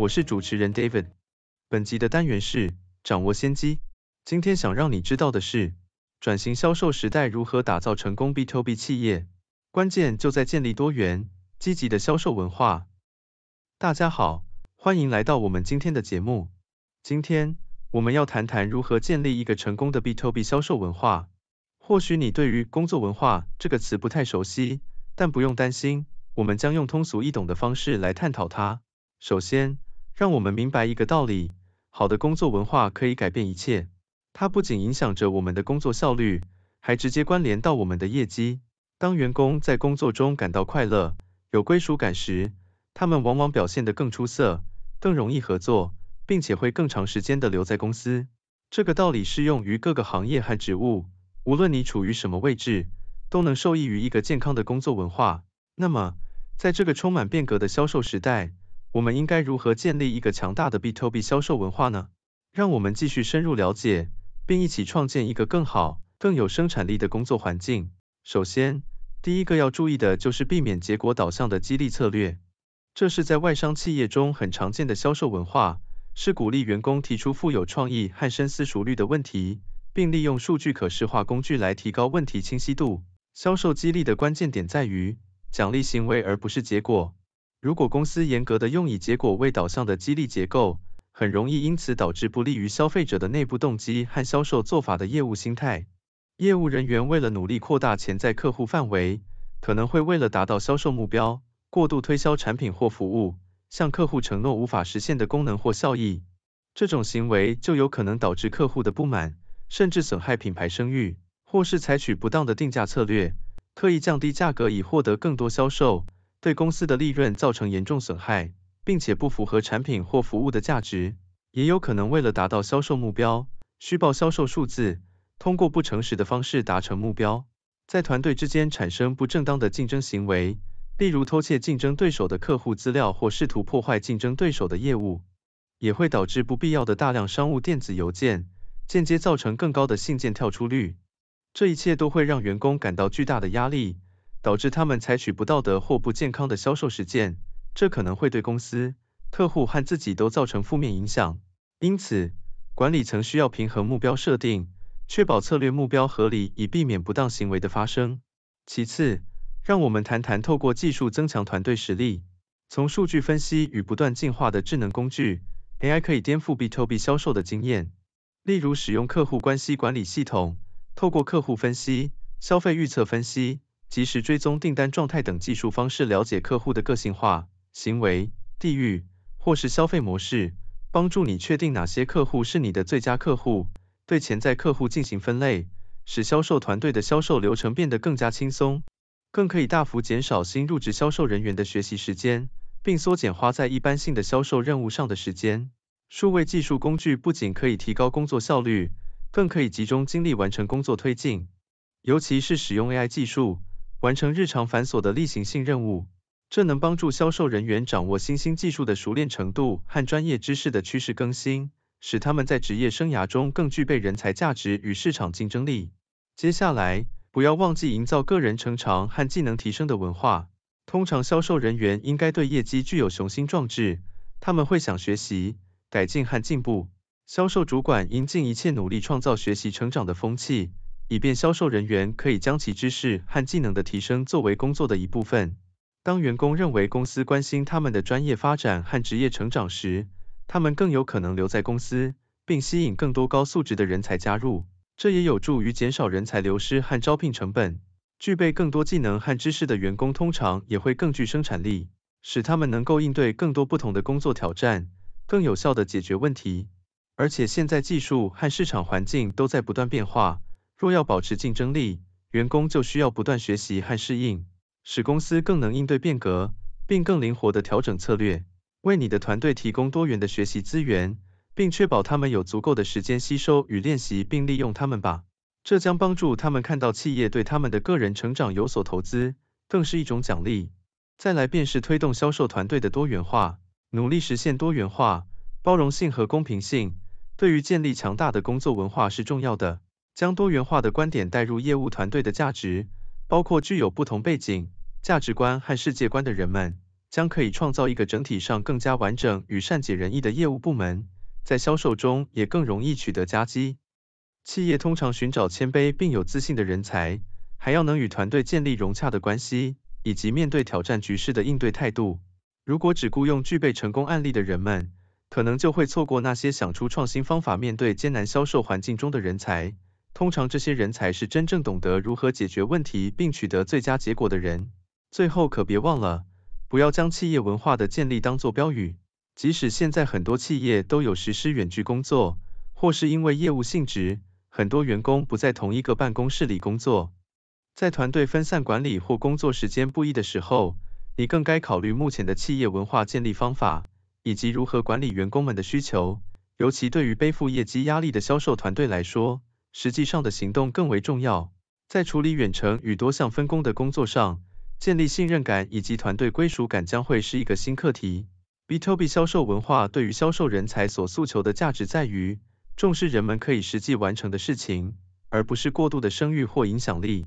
我是主持人 David。本集的单元是掌握先机。今天想让你知道的是，转型销售时代如何打造成功 B to B 企业，关键就在建立多元、积极的销售文化。大家好，欢迎来到我们今天的节目。今天我们要谈谈如何建立一个成功的 B to B 销售文化。或许你对于工作文化这个词不太熟悉，但不用担心，我们将用通俗易懂的方式来探讨它。首先，让我们明白一个道理，好的工作文化可以改变一切。它不仅影响着我们的工作效率，还直接关联到我们的业绩。当员工在工作中感到快乐、有归属感时，他们往往表现得更出色，更容易合作，并且会更长时间的留在公司。这个道理适用于各个行业和职务，无论你处于什么位置，都能受益于一个健康的工作文化。那么，在这个充满变革的销售时代，我们应该如何建立一个强大的 B to B 销售文化呢？让我们继续深入了解，并一起创建一个更好、更有生产力的工作环境。首先，第一个要注意的就是避免结果导向的激励策略。这是在外商企业中很常见的销售文化，是鼓励员工提出富有创意和深思熟虑的问题，并利用数据可视化工具来提高问题清晰度。销售激励的关键点在于奖励行为而不是结果。如果公司严格的用以结果为导向的激励结构，很容易因此导致不利于消费者的内部动机和销售做法的业务心态。业务人员为了努力扩大潜在客户范围，可能会为了达到销售目标，过度推销产品或服务，向客户承诺无法实现的功能或效益。这种行为就有可能导致客户的不满，甚至损害品牌声誉，或是采取不当的定价策略，刻意降低价格以获得更多销售。对公司的利润造成严重损害，并且不符合产品或服务的价值，也有可能为了达到销售目标，虚报销售数字，通过不诚实的方式达成目标，在团队之间产生不正当的竞争行为，例如偷窃竞争对手的客户资料或试图破坏竞争对手的业务，也会导致不必要的大量商务电子邮件，间接造成更高的信件跳出率。这一切都会让员工感到巨大的压力。导致他们采取不道德或不健康的销售实践，这可能会对公司、客户和自己都造成负面影响。因此，管理层需要平衡目标设定，确保策略目标合理，以避免不当行为的发生。其次，让我们谈谈透过技术增强团队实力。从数据分析与不断进化的智能工具，AI 可以颠覆 B to B 销售的经验。例如，使用客户关系管理系统，透过客户分析、消费预测分析。及时追踪订单状态等技术方式，了解客户的个性化、行为、地域或是消费模式，帮助你确定哪些客户是你的最佳客户，对潜在客户进行分类，使销售团队的销售流程变得更加轻松，更可以大幅减少新入职销售人员的学习时间，并缩减花在一般性的销售任务上的时间。数位技术工具不仅可以提高工作效率，更可以集中精力完成工作推进，尤其是使用 AI 技术。完成日常繁琐的例行性任务，这能帮助销售人员掌握新兴技术的熟练程度和专业知识的趋势更新，使他们在职业生涯中更具备人才价值与市场竞争力。接下来，不要忘记营造个人成长和技能提升的文化。通常，销售人员应该对业绩具有雄心壮志，他们会想学习、改进和进步。销售主管应尽一切努力创造学习成长的风气。以便销售人员可以将其知识和技能的提升作为工作的一部分。当员工认为公司关心他们的专业发展和职业成长时，他们更有可能留在公司，并吸引更多高素质的人才加入。这也有助于减少人才流失和招聘成本。具备更多技能和知识的员工通常也会更具生产力，使他们能够应对更多不同的工作挑战，更有效地解决问题。而且现在技术和市场环境都在不断变化。若要保持竞争力，员工就需要不断学习和适应，使公司更能应对变革，并更灵活地调整策略。为你的团队提供多元的学习资源，并确保他们有足够的时间吸收与练习并利用他们吧。这将帮助他们看到企业对他们的个人成长有所投资，更是一种奖励。再来便是推动销售团队的多元化，努力实现多元化、包容性和公平性，对于建立强大的工作文化是重要的。将多元化的观点带入业务团队的价值，包括具有不同背景、价值观和世界观的人们，将可以创造一个整体上更加完整与善解人意的业务部门，在销售中也更容易取得佳绩。企业通常寻找谦卑并有自信的人才，还要能与团队建立融洽的关系，以及面对挑战局势的应对态度。如果只雇佣具备成功案例的人们，可能就会错过那些想出创新方法面对艰难销售环境中的人才。通常这些人才是真正懂得如何解决问题并取得最佳结果的人。最后可别忘了，不要将企业文化的建立当作标语。即使现在很多企业都有实施远距工作，或是因为业务性质。很多员工不在同一个办公室里工作，在团队分散管理或工作时间不一的时候，你更该考虑目前的企业文化建立方法，以及如何管理员工们的需求。尤其对于背负业绩压力的销售团队来说，实际上的行动更为重要。在处理远程与多项分工的工作上，建立信任感以及团队归属感将会是一个新课题。B to B 销售文化对于销售人才所诉求的价值在于。重视人们可以实际完成的事情，而不是过度的声誉或影响力。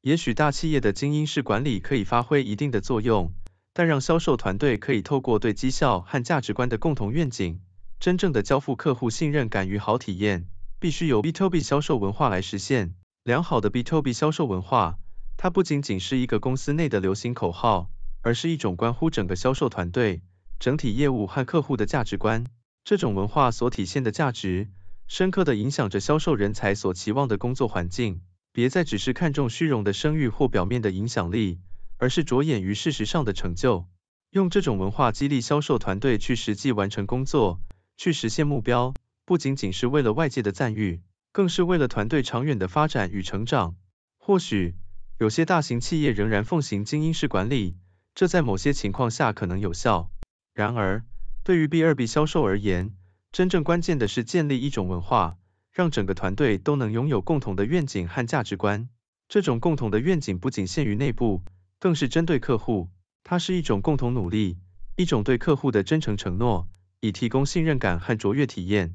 也许大企业的精英式管理可以发挥一定的作用，但让销售团队可以透过对绩效和价值观的共同愿景，真正的交付客户信任感与好体验，必须由 B to B 销售文化来实现。良好的 B to B 销售文化，它不仅仅是一个公司内的流行口号，而是一种关乎整个销售团队、整体业务和客户的价值观。这种文化所体现的价值。深刻的影响着销售人才所期望的工作环境。别再只是看重虚荣的声誉或表面的影响力，而是着眼于事实上的成就。用这种文化激励销售团队去实际完成工作，去实现目标，不仅仅是为了外界的赞誉，更是为了团队长远的发展与成长。或许有些大型企业仍然奉行精英式管理，这在某些情况下可能有效。然而，对于 B 二 B 销售而言，真正关键的是建立一种文化，让整个团队都能拥有共同的愿景和价值观。这种共同的愿景不仅限于内部，更是针对客户。它是一种共同努力，一种对客户的真诚承诺，以提供信任感和卓越体验。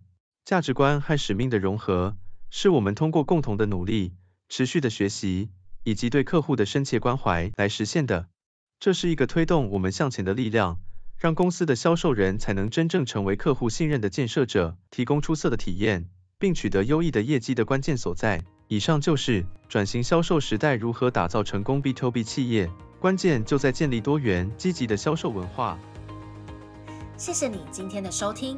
价值观和使命的融合，是我们通过共同的努力、持续的学习，以及对客户的深切关怀来实现的。这是一个推动我们向前的力量。让公司的销售人才能真正成为客户信任的建设者，提供出色的体验，并取得优异的业绩的关键所在。以上就是转型销售时代如何打造成功 B to B 企业，关键就在建立多元、积极的销售文化。谢谢你今天的收听。